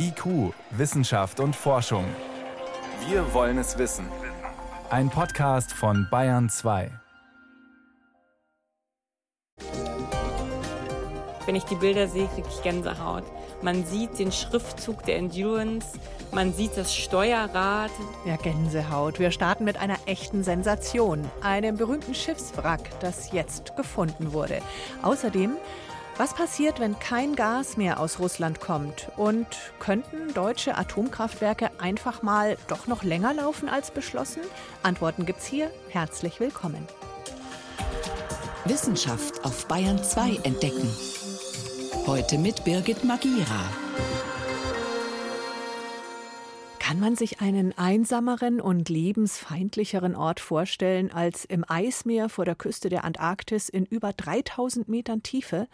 IQ, Wissenschaft und Forschung. Wir wollen es wissen. Ein Podcast von Bayern 2. Wenn ich die Bilder sehe, kriege ich Gänsehaut. Man sieht den Schriftzug der Endurance, man sieht das Steuerrad. Ja, Gänsehaut. Wir starten mit einer echten Sensation, einem berühmten Schiffswrack, das jetzt gefunden wurde. Außerdem was passiert, wenn kein Gas mehr aus Russland kommt? Und könnten deutsche Atomkraftwerke einfach mal doch noch länger laufen als beschlossen? Antworten gibt's hier. Herzlich willkommen. Wissenschaft auf Bayern 2 entdecken. Heute mit Birgit Magira. Kann man sich einen einsameren und lebensfeindlicheren Ort vorstellen als im Eismeer vor der Küste der Antarktis in über 3000 Metern Tiefe?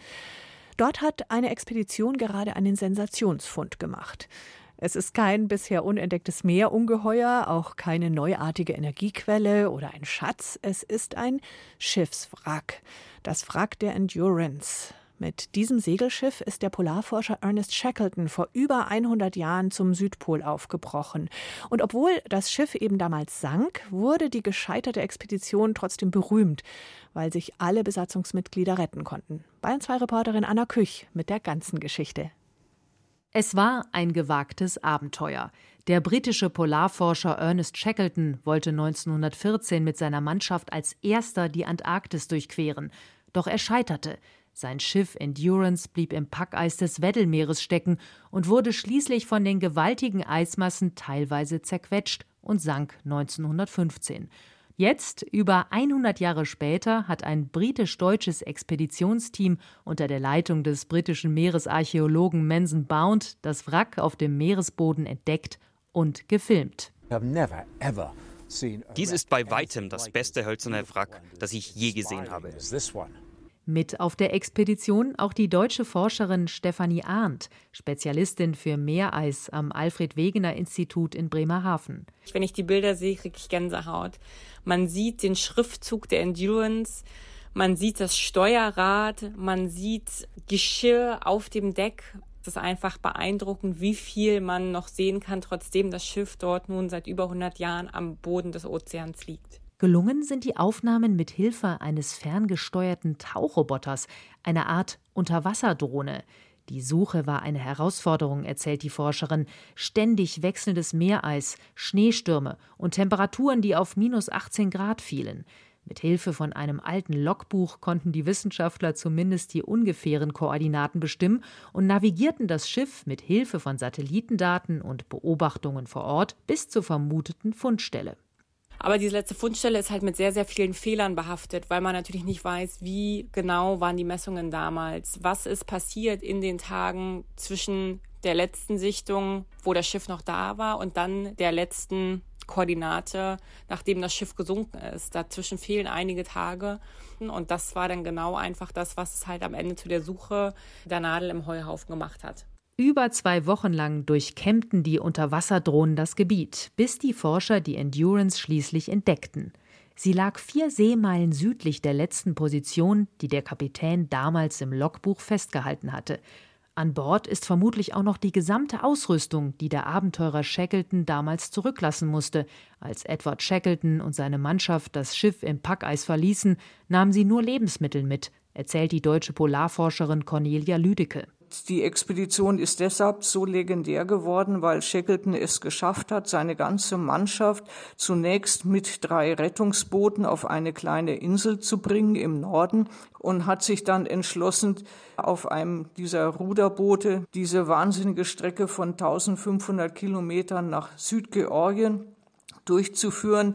Dort hat eine Expedition gerade einen Sensationsfund gemacht. Es ist kein bisher unentdecktes Meerungeheuer, auch keine neuartige Energiequelle oder ein Schatz. Es ist ein Schiffswrack. Das Wrack der Endurance. Mit diesem Segelschiff ist der Polarforscher Ernest Shackleton vor über 100 Jahren zum Südpol aufgebrochen. Und obwohl das Schiff eben damals sank, wurde die gescheiterte Expedition trotzdem berühmt, weil sich alle Besatzungsmitglieder retten konnten. Bayern 2 Reporterin Anna Küch mit der ganzen Geschichte. Es war ein gewagtes Abenteuer. Der britische Polarforscher Ernest Shackleton wollte 1914 mit seiner Mannschaft als erster die Antarktis durchqueren. Doch er scheiterte. Sein Schiff Endurance blieb im Packeis des Weddellmeeres stecken und wurde schließlich von den gewaltigen Eismassen teilweise zerquetscht und sank 1915. Jetzt, über 100 Jahre später, hat ein britisch-deutsches Expeditionsteam unter der Leitung des britischen Meeresarchäologen Manson Bound das Wrack auf dem Meeresboden entdeckt und gefilmt. Dies ist bei weitem das beste hölzerne Wrack, das ich je gesehen habe. Mit auf der Expedition auch die deutsche Forscherin Stefanie Arndt, Spezialistin für Meereis am Alfred Wegener Institut in Bremerhaven. Wenn ich die Bilder sehe, kriege ich Gänsehaut. Man sieht den Schriftzug der Endurance, man sieht das Steuerrad, man sieht Geschirr auf dem Deck. Es ist einfach beeindruckend, wie viel man noch sehen kann, trotzdem das Schiff dort nun seit über 100 Jahren am Boden des Ozeans liegt. Gelungen sind die Aufnahmen mit Hilfe eines ferngesteuerten Tauchroboters, einer Art Unterwasserdrohne. Die Suche war eine Herausforderung, erzählt die Forscherin. Ständig wechselndes Meereis, Schneestürme und Temperaturen, die auf minus 18 Grad fielen. Mit Hilfe von einem alten Logbuch konnten die Wissenschaftler zumindest die ungefähren Koordinaten bestimmen und navigierten das Schiff mit Hilfe von Satellitendaten und Beobachtungen vor Ort bis zur vermuteten Fundstelle. Aber diese letzte Fundstelle ist halt mit sehr, sehr vielen Fehlern behaftet, weil man natürlich nicht weiß, wie genau waren die Messungen damals. Was ist passiert in den Tagen zwischen der letzten Sichtung, wo das Schiff noch da war, und dann der letzten Koordinate, nachdem das Schiff gesunken ist. Dazwischen fehlen einige Tage. Und das war dann genau einfach das, was es halt am Ende zu der Suche der Nadel im Heuhaufen gemacht hat. Über zwei Wochen lang durchkämmten die Unterwasserdrohnen das Gebiet, bis die Forscher die Endurance schließlich entdeckten. Sie lag vier Seemeilen südlich der letzten Position, die der Kapitän damals im Logbuch festgehalten hatte. An Bord ist vermutlich auch noch die gesamte Ausrüstung, die der Abenteurer Shackleton damals zurücklassen musste. Als Edward Shackleton und seine Mannschaft das Schiff im Packeis verließen, nahmen sie nur Lebensmittel mit, erzählt die deutsche Polarforscherin Cornelia Lüdecke. Die Expedition ist deshalb so legendär geworden, weil Shackleton es geschafft hat, seine ganze Mannschaft zunächst mit drei Rettungsbooten auf eine kleine Insel zu bringen im Norden und hat sich dann entschlossen, auf einem dieser Ruderboote diese wahnsinnige Strecke von 1500 Kilometern nach Südgeorgien durchzuführen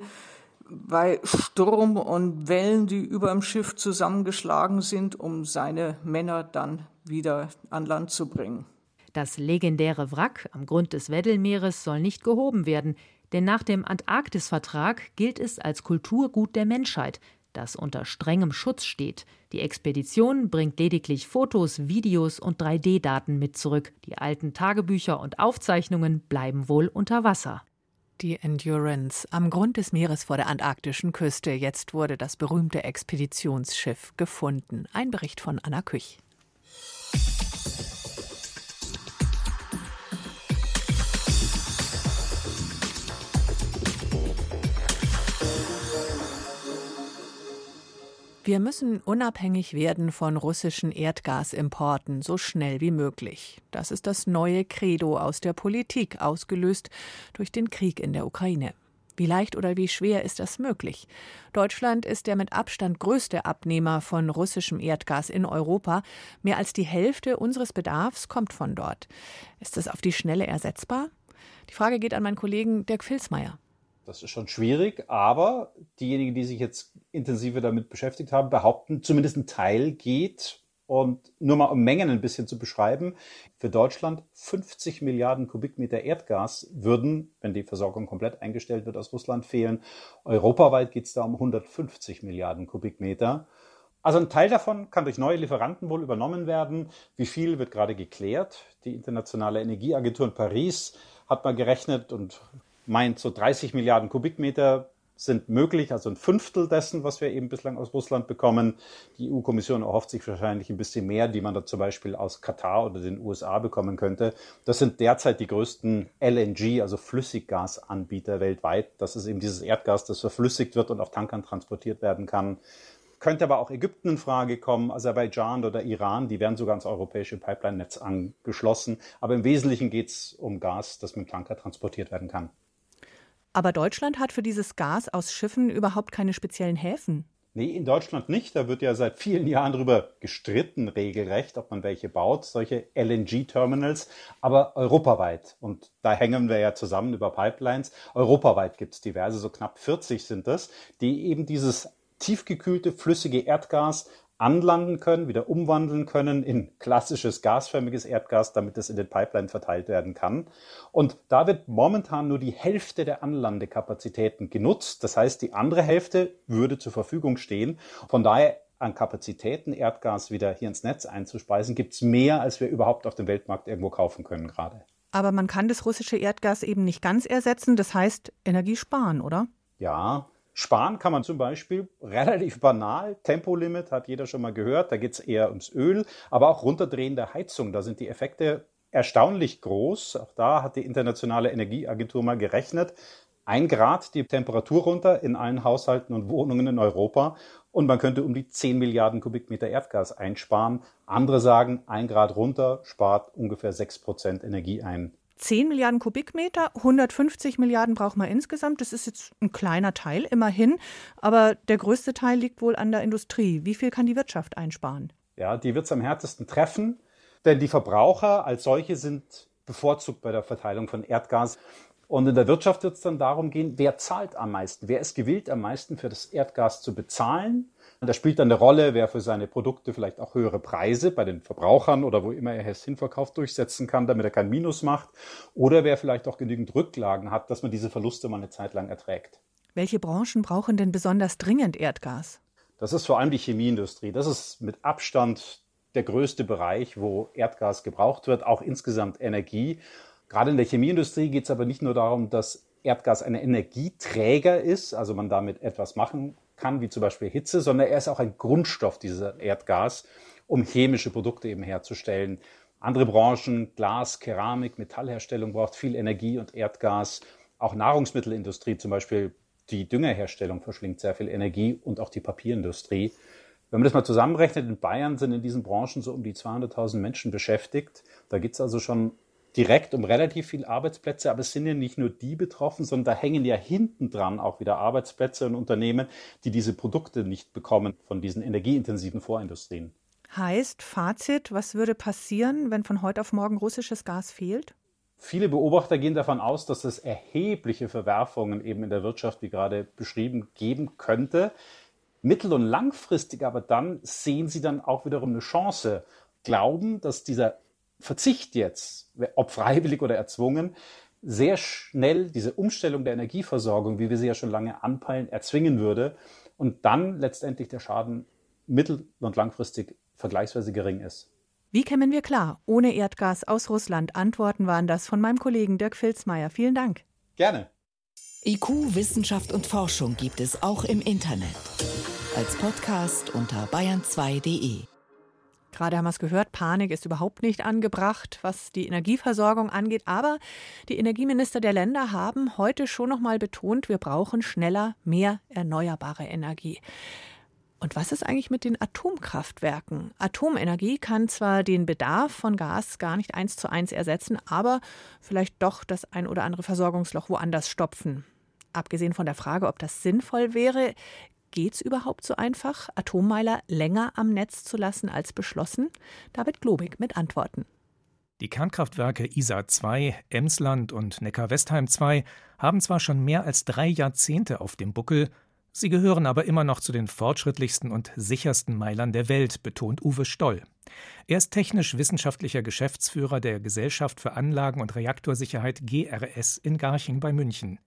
bei Sturm und Wellen, die über dem Schiff zusammengeschlagen sind, um seine Männer dann wieder an Land zu bringen. Das legendäre Wrack am Grund des Weddellmeeres soll nicht gehoben werden, denn nach dem Antarktisvertrag gilt es als Kulturgut der Menschheit, das unter strengem Schutz steht. Die Expedition bringt lediglich Fotos, Videos und 3D-Daten mit zurück. Die alten Tagebücher und Aufzeichnungen bleiben wohl unter Wasser. Die Endurance am Grund des Meeres vor der antarktischen Küste. Jetzt wurde das berühmte Expeditionsschiff gefunden. Ein Bericht von Anna Küch. Wir müssen unabhängig werden von russischen Erdgasimporten so schnell wie möglich. Das ist das neue Credo aus der Politik, ausgelöst durch den Krieg in der Ukraine. Wie leicht oder wie schwer ist das möglich? Deutschland ist der mit Abstand größte Abnehmer von russischem Erdgas in Europa. Mehr als die Hälfte unseres Bedarfs kommt von dort. Ist das auf die Schnelle ersetzbar? Die Frage geht an meinen Kollegen Dirk Filsmeier. Das ist schon schwierig, aber diejenigen, die sich jetzt intensiver damit beschäftigt haben, behaupten, zumindest ein Teil geht. Und nur mal um Mengen ein bisschen zu beschreiben, für Deutschland 50 Milliarden Kubikmeter Erdgas würden, wenn die Versorgung komplett eingestellt wird, aus Russland fehlen. Europaweit geht es da um 150 Milliarden Kubikmeter. Also ein Teil davon kann durch neue Lieferanten wohl übernommen werden. Wie viel wird gerade geklärt? Die Internationale Energieagentur in Paris hat mal gerechnet und meint, so 30 Milliarden Kubikmeter sind möglich, also ein Fünftel dessen, was wir eben bislang aus Russland bekommen. Die EU-Kommission erhofft sich wahrscheinlich ein bisschen mehr, die man da zum Beispiel aus Katar oder den USA bekommen könnte. Das sind derzeit die größten LNG, also Flüssiggasanbieter weltweit. Das ist eben dieses Erdgas, das verflüssigt wird und auf Tankern transportiert werden kann. Könnte aber auch Ägypten in Frage kommen, Aserbaidschan oder Iran, die werden sogar ans europäische Pipeline-Netz angeschlossen. Aber im Wesentlichen geht es um Gas, das mit dem Tanker transportiert werden kann. Aber Deutschland hat für dieses Gas aus Schiffen überhaupt keine speziellen Häfen. Nee, in Deutschland nicht. Da wird ja seit vielen Jahren darüber gestritten, regelrecht, ob man welche baut, solche LNG-Terminals, aber europaweit. Und da hängen wir ja zusammen über Pipelines. Europaweit gibt es diverse, so knapp 40 sind das, die eben dieses tiefgekühlte flüssige Erdgas anlanden können, wieder umwandeln können in klassisches gasförmiges Erdgas, damit es in den Pipeline verteilt werden kann. Und da wird momentan nur die Hälfte der Anlandekapazitäten genutzt. Das heißt, die andere Hälfte würde zur Verfügung stehen. Von daher an Kapazitäten Erdgas wieder hier ins Netz einzuspeisen, gibt es mehr, als wir überhaupt auf dem Weltmarkt irgendwo kaufen können gerade. Aber man kann das russische Erdgas eben nicht ganz ersetzen. Das heißt Energie sparen, oder? Ja, Sparen kann man zum Beispiel relativ banal. Tempolimit hat jeder schon mal gehört. Da geht es eher ums Öl, aber auch runterdrehen der Heizung. Da sind die Effekte erstaunlich groß. Auch da hat die Internationale Energieagentur mal gerechnet. Ein Grad die Temperatur runter in allen Haushalten und Wohnungen in Europa und man könnte um die 10 Milliarden Kubikmeter Erdgas einsparen. Andere sagen, ein Grad runter spart ungefähr 6 Prozent Energie ein. 10 Milliarden Kubikmeter, 150 Milliarden braucht man insgesamt. Das ist jetzt ein kleiner Teil, immerhin. Aber der größte Teil liegt wohl an der Industrie. Wie viel kann die Wirtschaft einsparen? Ja, die wird es am härtesten treffen, denn die Verbraucher als solche sind bevorzugt bei der Verteilung von Erdgas. Und in der Wirtschaft wird es dann darum gehen, wer zahlt am meisten? Wer ist gewillt, am meisten für das Erdgas zu bezahlen? Da spielt dann eine Rolle, wer für seine Produkte vielleicht auch höhere Preise bei den Verbrauchern oder wo immer er es hinverkauft durchsetzen kann, damit er kein Minus macht. Oder wer vielleicht auch genügend Rücklagen hat, dass man diese Verluste mal eine Zeit lang erträgt. Welche Branchen brauchen denn besonders dringend Erdgas? Das ist vor allem die Chemieindustrie. Das ist mit Abstand der größte Bereich, wo Erdgas gebraucht wird, auch insgesamt Energie. Gerade in der Chemieindustrie geht es aber nicht nur darum, dass Erdgas ein Energieträger ist, also man damit etwas machen kann, wie zum Beispiel Hitze, sondern er ist auch ein Grundstoff, dieser Erdgas, um chemische Produkte eben herzustellen. Andere Branchen, Glas, Keramik, Metallherstellung braucht viel Energie und Erdgas. Auch Nahrungsmittelindustrie, zum Beispiel die Düngerherstellung verschlingt sehr viel Energie und auch die Papierindustrie. Wenn man das mal zusammenrechnet, in Bayern sind in diesen Branchen so um die 200.000 Menschen beschäftigt. Da gibt es also schon direkt um relativ viele Arbeitsplätze, aber es sind ja nicht nur die betroffen, sondern da hängen ja hinten dran auch wieder Arbeitsplätze und Unternehmen, die diese Produkte nicht bekommen von diesen energieintensiven Vorindustrien. Heißt, Fazit, was würde passieren, wenn von heute auf morgen russisches Gas fehlt? Viele Beobachter gehen davon aus, dass es erhebliche Verwerfungen eben in der Wirtschaft, wie gerade beschrieben, geben könnte. Mittel- und langfristig aber dann sehen sie dann auch wiederum eine Chance, glauben, dass dieser Verzicht jetzt, ob freiwillig oder erzwungen, sehr schnell diese Umstellung der Energieversorgung, wie wir sie ja schon lange anpeilen, erzwingen würde und dann letztendlich der Schaden mittel- und langfristig vergleichsweise gering ist. Wie kämen wir klar ohne Erdgas aus Russland? Antworten waren das von meinem Kollegen Dirk Filzmeier. Vielen Dank. Gerne. IQ, Wissenschaft und Forschung gibt es auch im Internet. Als Podcast unter bayern2.de. Gerade haben wir es gehört, Panik ist überhaupt nicht angebracht, was die Energieversorgung angeht. Aber die Energieminister der Länder haben heute schon noch mal betont, wir brauchen schneller mehr erneuerbare Energie. Und was ist eigentlich mit den Atomkraftwerken? Atomenergie kann zwar den Bedarf von Gas gar nicht eins zu eins ersetzen, aber vielleicht doch das ein oder andere Versorgungsloch woanders stopfen. Abgesehen von der Frage, ob das sinnvoll wäre, geht es überhaupt so einfach, Atommeiler länger am Netz zu lassen als beschlossen? David Globig mit Antworten. Die Kernkraftwerke ISA 2, Emsland und Neckar-Westheim 2 haben zwar schon mehr als drei Jahrzehnte auf dem Buckel, Sie gehören aber immer noch zu den fortschrittlichsten und sichersten Meilern der Welt, betont Uwe Stoll. Er ist technisch-wissenschaftlicher Geschäftsführer der Gesellschaft für Anlagen- und Reaktorsicherheit GRS in Garching bei München.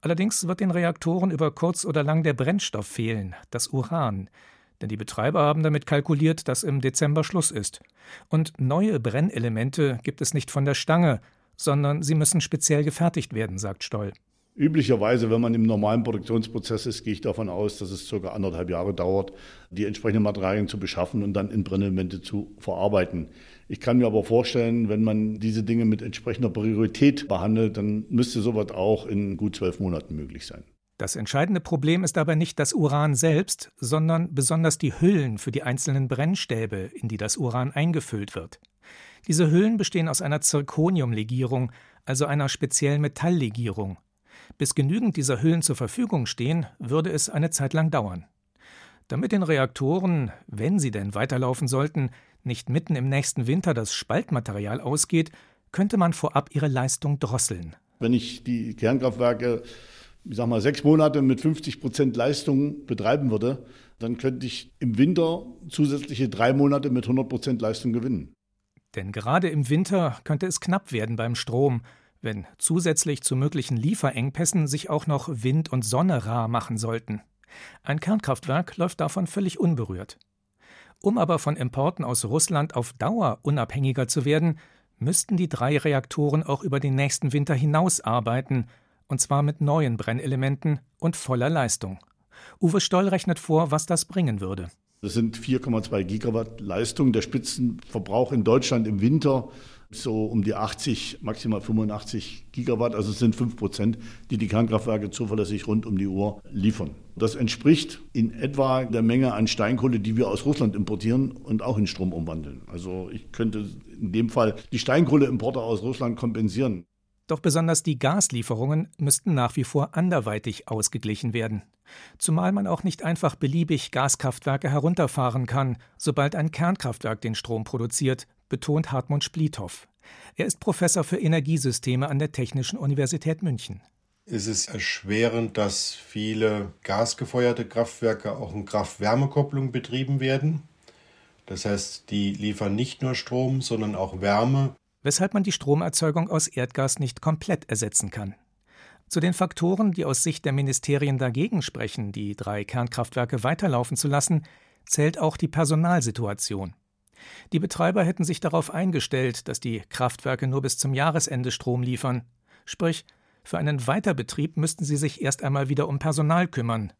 Allerdings wird den Reaktoren über kurz oder lang der Brennstoff fehlen, das Uran. Denn die Betreiber haben damit kalkuliert, dass im Dezember Schluss ist. Und neue Brennelemente gibt es nicht von der Stange, sondern sie müssen speziell gefertigt werden, sagt Stoll. Üblicherweise, wenn man im normalen Produktionsprozess ist, gehe ich davon aus, dass es circa anderthalb Jahre dauert, die entsprechenden Materialien zu beschaffen und dann in Brennelemente zu verarbeiten. Ich kann mir aber vorstellen, wenn man diese Dinge mit entsprechender Priorität behandelt, dann müsste sowas auch in gut zwölf Monaten möglich sein. Das entscheidende Problem ist aber nicht das Uran selbst, sondern besonders die Hüllen für die einzelnen Brennstäbe, in die das Uran eingefüllt wird. Diese Hüllen bestehen aus einer Zirconiumlegierung, also einer speziellen Metalllegierung. Bis genügend dieser Hüllen zur Verfügung stehen, würde es eine Zeit lang dauern. Damit den Reaktoren, wenn sie denn weiterlaufen sollten, nicht mitten im nächsten Winter das Spaltmaterial ausgeht, könnte man vorab ihre Leistung drosseln. Wenn ich die Kernkraftwerke, ich sag mal, sechs Monate mit 50 Prozent Leistung betreiben würde, dann könnte ich im Winter zusätzliche drei Monate mit 100 Prozent Leistung gewinnen. Denn gerade im Winter könnte es knapp werden beim Strom, wenn zusätzlich zu möglichen Lieferengpässen sich auch noch Wind und Sonne rar machen sollten. Ein Kernkraftwerk läuft davon völlig unberührt. Um aber von Importen aus Russland auf Dauer unabhängiger zu werden, müssten die drei Reaktoren auch über den nächsten Winter hinaus arbeiten, und zwar mit neuen Brennelementen und voller Leistung. Uwe Stoll rechnet vor, was das bringen würde. Das sind 4,2 Gigawatt Leistung. Der Spitzenverbrauch in Deutschland im Winter so um die 80, maximal 85 Gigawatt, also es sind 5 Prozent, die die Kernkraftwerke zuverlässig rund um die Uhr liefern. Das entspricht in etwa der Menge an Steinkohle, die wir aus Russland importieren und auch in Strom umwandeln. Also ich könnte in dem Fall die Steinkohleimporte aus Russland kompensieren. Doch besonders die Gaslieferungen müssten nach wie vor anderweitig ausgeglichen werden. Zumal man auch nicht einfach beliebig Gaskraftwerke herunterfahren kann, sobald ein Kernkraftwerk den Strom produziert, betont Hartmut Splithoff. Er ist Professor für Energiesysteme an der Technischen Universität München. Es ist erschwerend, dass viele gasgefeuerte Kraftwerke auch in Kraft-Wärme-Kopplung betrieben werden. Das heißt, die liefern nicht nur Strom, sondern auch Wärme. Weshalb man die Stromerzeugung aus Erdgas nicht komplett ersetzen kann. Zu den Faktoren, die aus Sicht der Ministerien dagegen sprechen, die drei Kernkraftwerke weiterlaufen zu lassen, zählt auch die Personalsituation. Die Betreiber hätten sich darauf eingestellt, dass die Kraftwerke nur bis zum Jahresende Strom liefern. Sprich, für einen Weiterbetrieb müssten sie sich erst einmal wieder um Personal kümmern.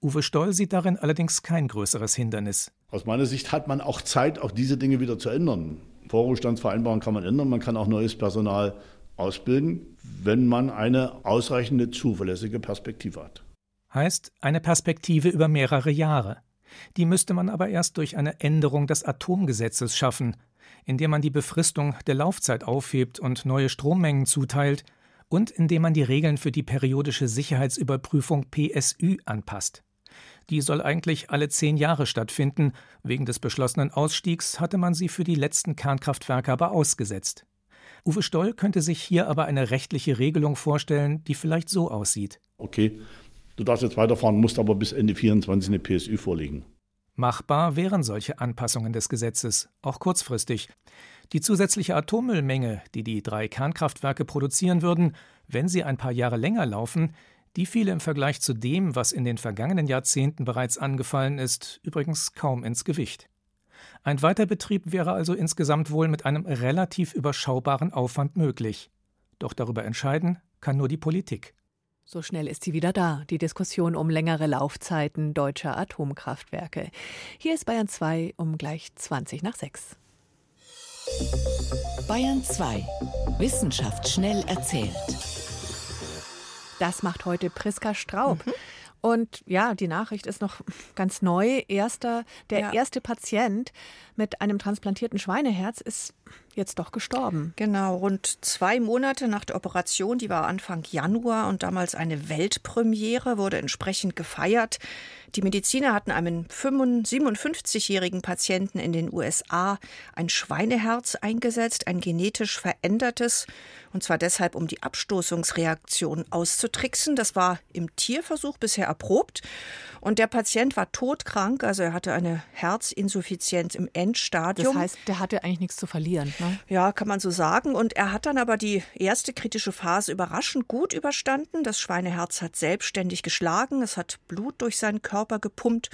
Uwe Stoll sieht darin allerdings kein größeres Hindernis. Aus meiner Sicht hat man auch Zeit, auch diese Dinge wieder zu ändern. Vorruhestandsvereinbarungen kann man ändern, man kann auch neues Personal ausbilden, wenn man eine ausreichende, zuverlässige Perspektive hat. Heißt eine Perspektive über mehrere Jahre. Die müsste man aber erst durch eine Änderung des Atomgesetzes schaffen, indem man die Befristung der Laufzeit aufhebt und neue Strommengen zuteilt und indem man die Regeln für die periodische Sicherheitsüberprüfung PSÜ anpasst. Die soll eigentlich alle zehn Jahre stattfinden, wegen des beschlossenen Ausstiegs hatte man sie für die letzten Kernkraftwerke aber ausgesetzt. Uwe Stoll könnte sich hier aber eine rechtliche Regelung vorstellen, die vielleicht so aussieht. Okay, Du darfst jetzt weiterfahren, musst aber bis Ende 24 eine PSÜ vorlegen. Machbar wären solche Anpassungen des Gesetzes, auch kurzfristig. Die zusätzliche Atommüllmenge, die die drei Kernkraftwerke produzieren würden, wenn sie ein paar Jahre länger laufen, die fiele im Vergleich zu dem, was in den vergangenen Jahrzehnten bereits angefallen ist, übrigens kaum ins Gewicht. Ein Weiterbetrieb wäre also insgesamt wohl mit einem relativ überschaubaren Aufwand möglich. Doch darüber entscheiden kann nur die Politik. So schnell ist sie wieder da, die Diskussion um längere Laufzeiten deutscher Atomkraftwerke. Hier ist Bayern 2 um gleich 20 nach 6. Bayern 2. Wissenschaft schnell erzählt. Das macht heute Priska Straub. Mhm. Und ja, die Nachricht ist noch ganz neu. Erster, der ja. erste Patient mit einem transplantierten Schweineherz ist jetzt doch gestorben. Genau, rund zwei Monate nach der Operation, die war Anfang Januar und damals eine Weltpremiere, wurde entsprechend gefeiert. Die Mediziner hatten einem 57-jährigen Patienten in den USA ein Schweineherz eingesetzt, ein genetisch verändertes, und zwar deshalb, um die Abstoßungsreaktion auszutricksen. Das war im Tierversuch bisher erprobt. Und der Patient war todkrank, also er hatte eine Herzinsuffizienz im Endstadium. Das heißt, der hatte eigentlich nichts zu verlieren. Ne? Ja, kann man so sagen. Und er hat dann aber die erste kritische Phase überraschend gut überstanden. Das Schweineherz hat selbstständig geschlagen, es hat Blut durch seinen Körper gepumpt.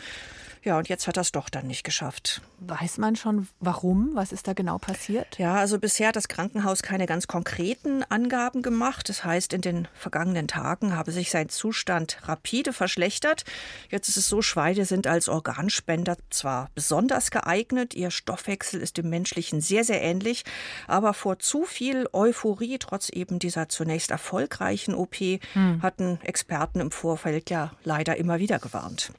Ja, und jetzt hat er es doch dann nicht geschafft. Weiß man schon, warum? Was ist da genau passiert? Ja, also bisher hat das Krankenhaus keine ganz konkreten Angaben gemacht. Das heißt, in den vergangenen Tagen habe sich sein Zustand rapide verschlechtert. Jetzt ist es so, Schweine sind als Organspender zwar besonders geeignet, ihr Stoffwechsel ist dem menschlichen sehr, sehr ähnlich, aber vor zu viel Euphorie, trotz eben dieser zunächst erfolgreichen OP, hm. hatten Experten im Vorfeld ja leider immer wieder gewarnt.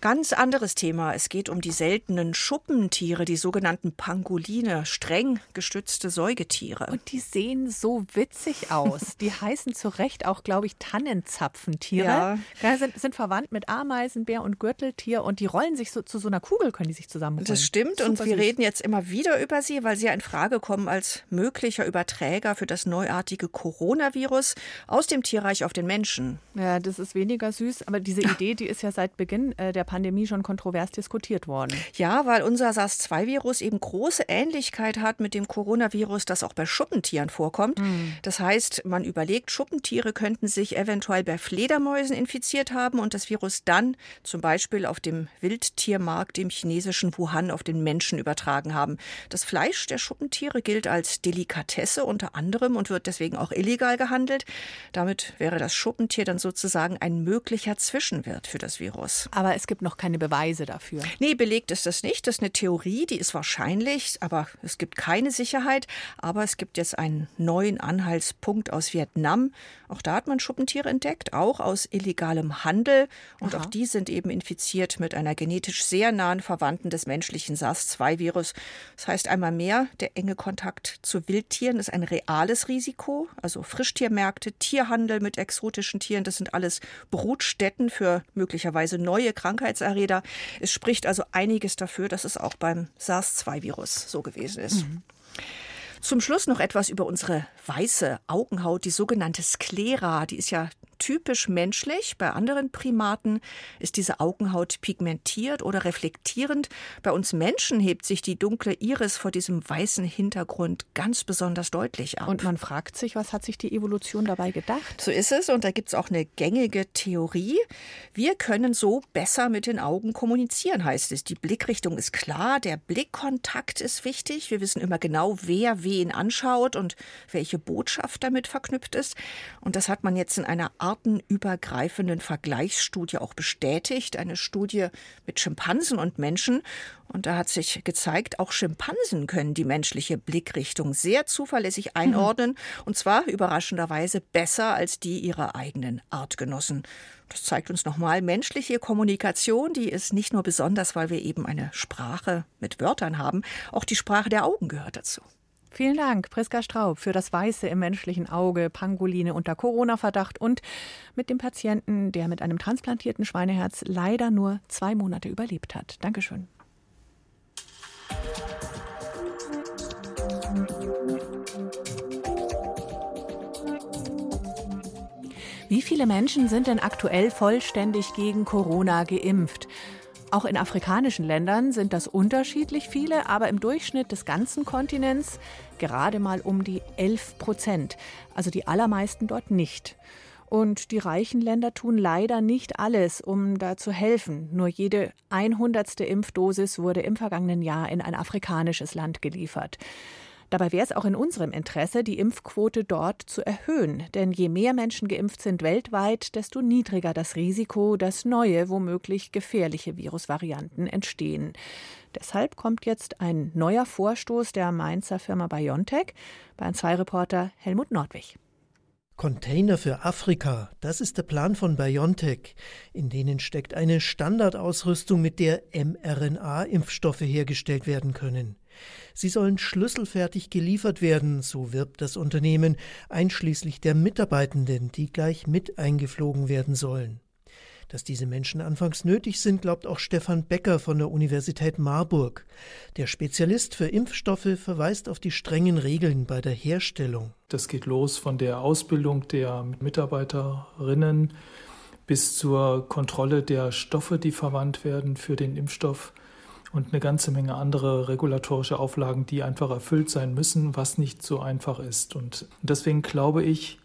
Ganz anderes Thema. Es geht um die seltenen Schuppentiere, die sogenannten Pangoline, streng gestützte Säugetiere. Und die sehen so witzig aus. die heißen zu Recht auch, glaube ich, Tannenzapfentiere. Ja. ja sind, sind, verwandt mit Ameisenbär und Gürteltier und die rollen sich so zu so einer Kugel, können die sich zusammenrollen. Das stimmt Super und wir süß. reden jetzt immer wieder über sie, weil sie ja in Frage kommen als möglicher Überträger für das neuartige Coronavirus aus dem Tierreich auf den Menschen. Ja, das ist weniger süß, aber diese Idee, die ist ja seit Beginn äh, der Pandemie schon kontrovers diskutiert worden. Ja, weil unser SARS-2-Virus eben große Ähnlichkeit hat mit dem Coronavirus, das auch bei Schuppentieren vorkommt. Mhm. Das heißt, man überlegt, Schuppentiere könnten sich eventuell bei Fledermäusen infiziert haben und das Virus dann zum Beispiel auf dem Wildtiermarkt im chinesischen Wuhan auf den Menschen übertragen haben. Das Fleisch der Schuppentiere gilt als Delikatesse unter anderem und wird deswegen auch illegal gehandelt. Damit wäre das Schuppentier dann sozusagen ein möglicher Zwischenwirt für das Virus. Aber es gibt gibt noch keine Beweise dafür. Nee, belegt ist das nicht. Das ist eine Theorie, die ist wahrscheinlich, aber es gibt keine Sicherheit. Aber es gibt jetzt einen neuen Anhaltspunkt aus Vietnam. Auch da hat man Schuppentiere entdeckt, auch aus illegalem Handel. Und Aha. auch die sind eben infiziert mit einer genetisch sehr nahen Verwandten des menschlichen SARS-2-Virus. Das heißt einmal mehr, der enge Kontakt zu Wildtieren ist ein reales Risiko. Also Frischtiermärkte, Tierhandel mit exotischen Tieren, das sind alles Brutstätten für möglicherweise neue Krankheiten. Krankheitserreger. Es spricht also einiges dafür, dass es auch beim SARS-2-Virus so gewesen ist. Mhm. Zum Schluss noch etwas über unsere weiße Augenhaut, die sogenannte Sklera. Die ist ja typisch menschlich. Bei anderen Primaten ist diese Augenhaut pigmentiert oder reflektierend. Bei uns Menschen hebt sich die dunkle Iris vor diesem weißen Hintergrund ganz besonders deutlich ab. Und man fragt sich, was hat sich die Evolution dabei gedacht? So ist es. Und da gibt es auch eine gängige Theorie. Wir können so besser mit den Augen kommunizieren, heißt es. Die Blickrichtung ist klar, der Blickkontakt ist wichtig. Wir wissen immer genau, wer wen anschaut und welche Botschaft damit verknüpft ist. Und das hat man jetzt in einer Art artenübergreifenden Vergleichsstudie auch bestätigt. Eine Studie mit Schimpansen und Menschen. Und da hat sich gezeigt, auch Schimpansen können die menschliche Blickrichtung sehr zuverlässig mhm. einordnen. Mhm. Und zwar überraschenderweise besser als die ihrer eigenen Artgenossen. Das zeigt uns nochmal, menschliche Kommunikation, die ist nicht nur besonders, weil wir eben eine Sprache mit Wörtern haben, auch die Sprache der Augen gehört dazu. Vielen Dank, Priska Straub, für das Weiße im menschlichen Auge, Pangoline unter Corona-Verdacht und mit dem Patienten, der mit einem transplantierten Schweineherz leider nur zwei Monate überlebt hat. Dankeschön. Wie viele Menschen sind denn aktuell vollständig gegen Corona geimpft? Auch in afrikanischen Ländern sind das unterschiedlich viele, aber im Durchschnitt des ganzen Kontinents gerade mal um die 11 Prozent. Also die allermeisten dort nicht. Und die reichen Länder tun leider nicht alles, um da zu helfen. Nur jede 100. Impfdosis wurde im vergangenen Jahr in ein afrikanisches Land geliefert. Dabei wäre es auch in unserem Interesse, die Impfquote dort zu erhöhen. Denn je mehr Menschen geimpft sind weltweit, desto niedriger das Risiko, dass neue, womöglich gefährliche Virusvarianten entstehen. Deshalb kommt jetzt ein neuer Vorstoß der Mainzer Firma BioNTech. Bayern 2 Reporter Helmut Nordwig. Container für Afrika, das ist der Plan von BioNTech. In denen steckt eine Standardausrüstung, mit der mRNA-Impfstoffe hergestellt werden können. Sie sollen schlüsselfertig geliefert werden, so wirbt das Unternehmen, einschließlich der Mitarbeitenden, die gleich mit eingeflogen werden sollen. Dass diese Menschen anfangs nötig sind, glaubt auch Stefan Becker von der Universität Marburg. Der Spezialist für Impfstoffe verweist auf die strengen Regeln bei der Herstellung. Das geht los von der Ausbildung der Mitarbeiterinnen bis zur Kontrolle der Stoffe, die verwandt werden für den Impfstoff und eine ganze Menge andere regulatorische Auflagen, die einfach erfüllt sein müssen, was nicht so einfach ist. Und deswegen glaube ich,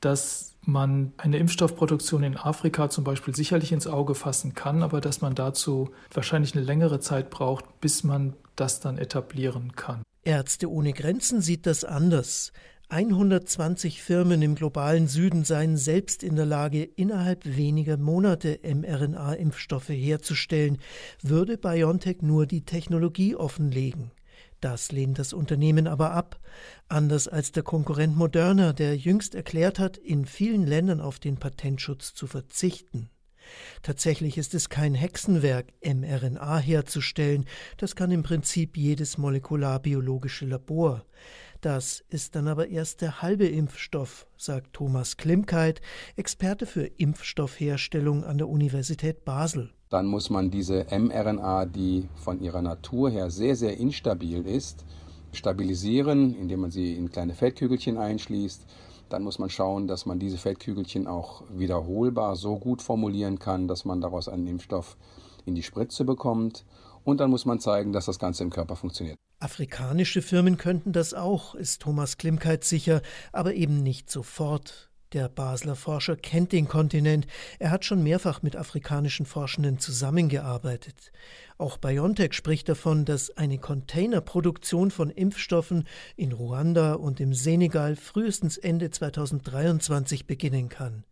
dass man eine Impfstoffproduktion in Afrika zum Beispiel sicherlich ins Auge fassen kann, aber dass man dazu wahrscheinlich eine längere Zeit braucht, bis man das dann etablieren kann. Ärzte ohne Grenzen sieht das anders. 120 Firmen im globalen Süden seien selbst in der Lage, innerhalb weniger Monate mRNA-Impfstoffe herzustellen, würde BioNTech nur die Technologie offenlegen. Das lehnt das Unternehmen aber ab, anders als der Konkurrent Moderna, der jüngst erklärt hat, in vielen Ländern auf den Patentschutz zu verzichten. Tatsächlich ist es kein Hexenwerk, mRNA herzustellen, das kann im Prinzip jedes molekularbiologische Labor. Das ist dann aber erst der halbe Impfstoff, sagt Thomas Klimkeit, Experte für Impfstoffherstellung an der Universität Basel. Dann muss man diese mRNA, die von ihrer Natur her sehr, sehr instabil ist, stabilisieren, indem man sie in kleine Feldkügelchen einschließt. Dann muss man schauen, dass man diese Feldkügelchen auch wiederholbar so gut formulieren kann, dass man daraus einen Impfstoff in die Spritze bekommt. Und dann muss man zeigen, dass das Ganze im Körper funktioniert. Afrikanische Firmen könnten das auch, ist Thomas Klimkeit sicher, aber eben nicht sofort. Der Basler Forscher kennt den Kontinent. Er hat schon mehrfach mit afrikanischen Forschenden zusammengearbeitet. Auch BioNTech spricht davon, dass eine Containerproduktion von Impfstoffen in Ruanda und im Senegal frühestens Ende 2023 beginnen kann.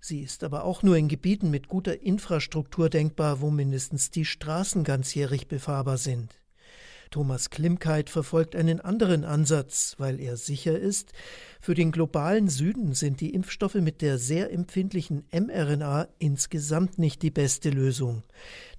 Sie ist aber auch nur in Gebieten mit guter Infrastruktur denkbar, wo mindestens die Straßen ganzjährig befahrbar sind. Thomas Klimkeit verfolgt einen anderen Ansatz, weil er sicher ist, für den globalen Süden sind die Impfstoffe mit der sehr empfindlichen mRNA insgesamt nicht die beste Lösung.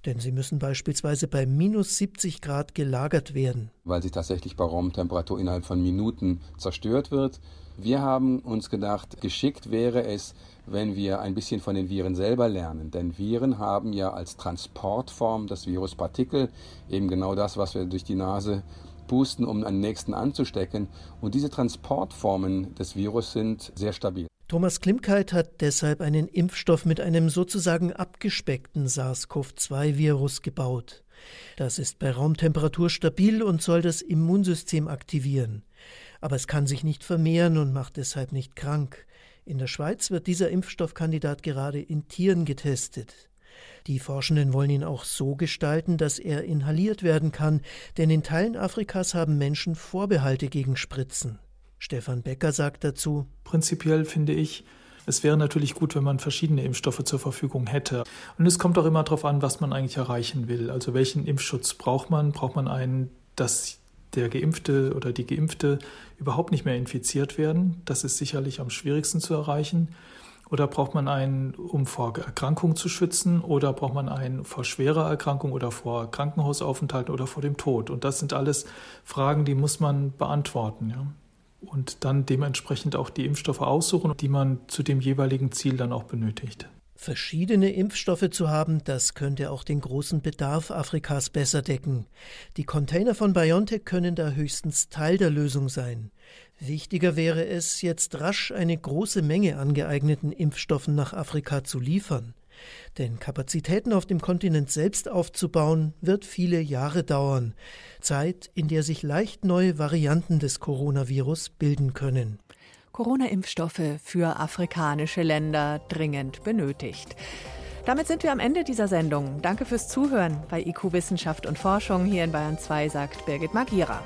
Denn sie müssen beispielsweise bei minus 70 Grad gelagert werden. Weil sie tatsächlich bei Raumtemperatur innerhalb von Minuten zerstört wird. Wir haben uns gedacht, geschickt wäre es, wenn wir ein bisschen von den Viren selber lernen. Denn Viren haben ja als Transportform das Viruspartikel, eben genau das, was wir durch die Nase pusten, um einen nächsten anzustecken. Und diese Transportformen des Virus sind sehr stabil. Thomas Klimkeit hat deshalb einen Impfstoff mit einem sozusagen abgespeckten SARS-CoV-2-Virus gebaut. Das ist bei Raumtemperatur stabil und soll das Immunsystem aktivieren. Aber es kann sich nicht vermehren und macht deshalb nicht krank. In der Schweiz wird dieser Impfstoffkandidat gerade in Tieren getestet. Die Forschenden wollen ihn auch so gestalten, dass er inhaliert werden kann, denn in Teilen Afrikas haben Menschen Vorbehalte gegen Spritzen. Stefan Becker sagt dazu Prinzipiell finde ich, es wäre natürlich gut, wenn man verschiedene Impfstoffe zur Verfügung hätte. Und es kommt auch immer darauf an, was man eigentlich erreichen will. Also welchen Impfschutz braucht man? Braucht man einen, dass der Geimpfte oder die Geimpfte überhaupt nicht mehr infiziert werden? Das ist sicherlich am schwierigsten zu erreichen. Oder braucht man einen, um vor Erkrankungen zu schützen? Oder braucht man einen vor schwerer Erkrankung oder vor Krankenhausaufenthalten oder vor dem Tod? Und das sind alles Fragen, die muss man beantworten. Ja? Und dann dementsprechend auch die Impfstoffe aussuchen, die man zu dem jeweiligen Ziel dann auch benötigt. Verschiedene Impfstoffe zu haben, das könnte auch den großen Bedarf Afrikas besser decken. Die Container von BioNTech können da höchstens Teil der Lösung sein. Wichtiger wäre es, jetzt rasch eine große Menge an geeigneten Impfstoffen nach Afrika zu liefern. Denn Kapazitäten auf dem Kontinent selbst aufzubauen, wird viele Jahre dauern. Zeit, in der sich leicht neue Varianten des Coronavirus bilden können. Corona-Impfstoffe für afrikanische Länder dringend benötigt. Damit sind wir am Ende dieser Sendung. Danke fürs Zuhören bei IQ Wissenschaft und Forschung hier in Bayern 2, sagt Birgit Magira.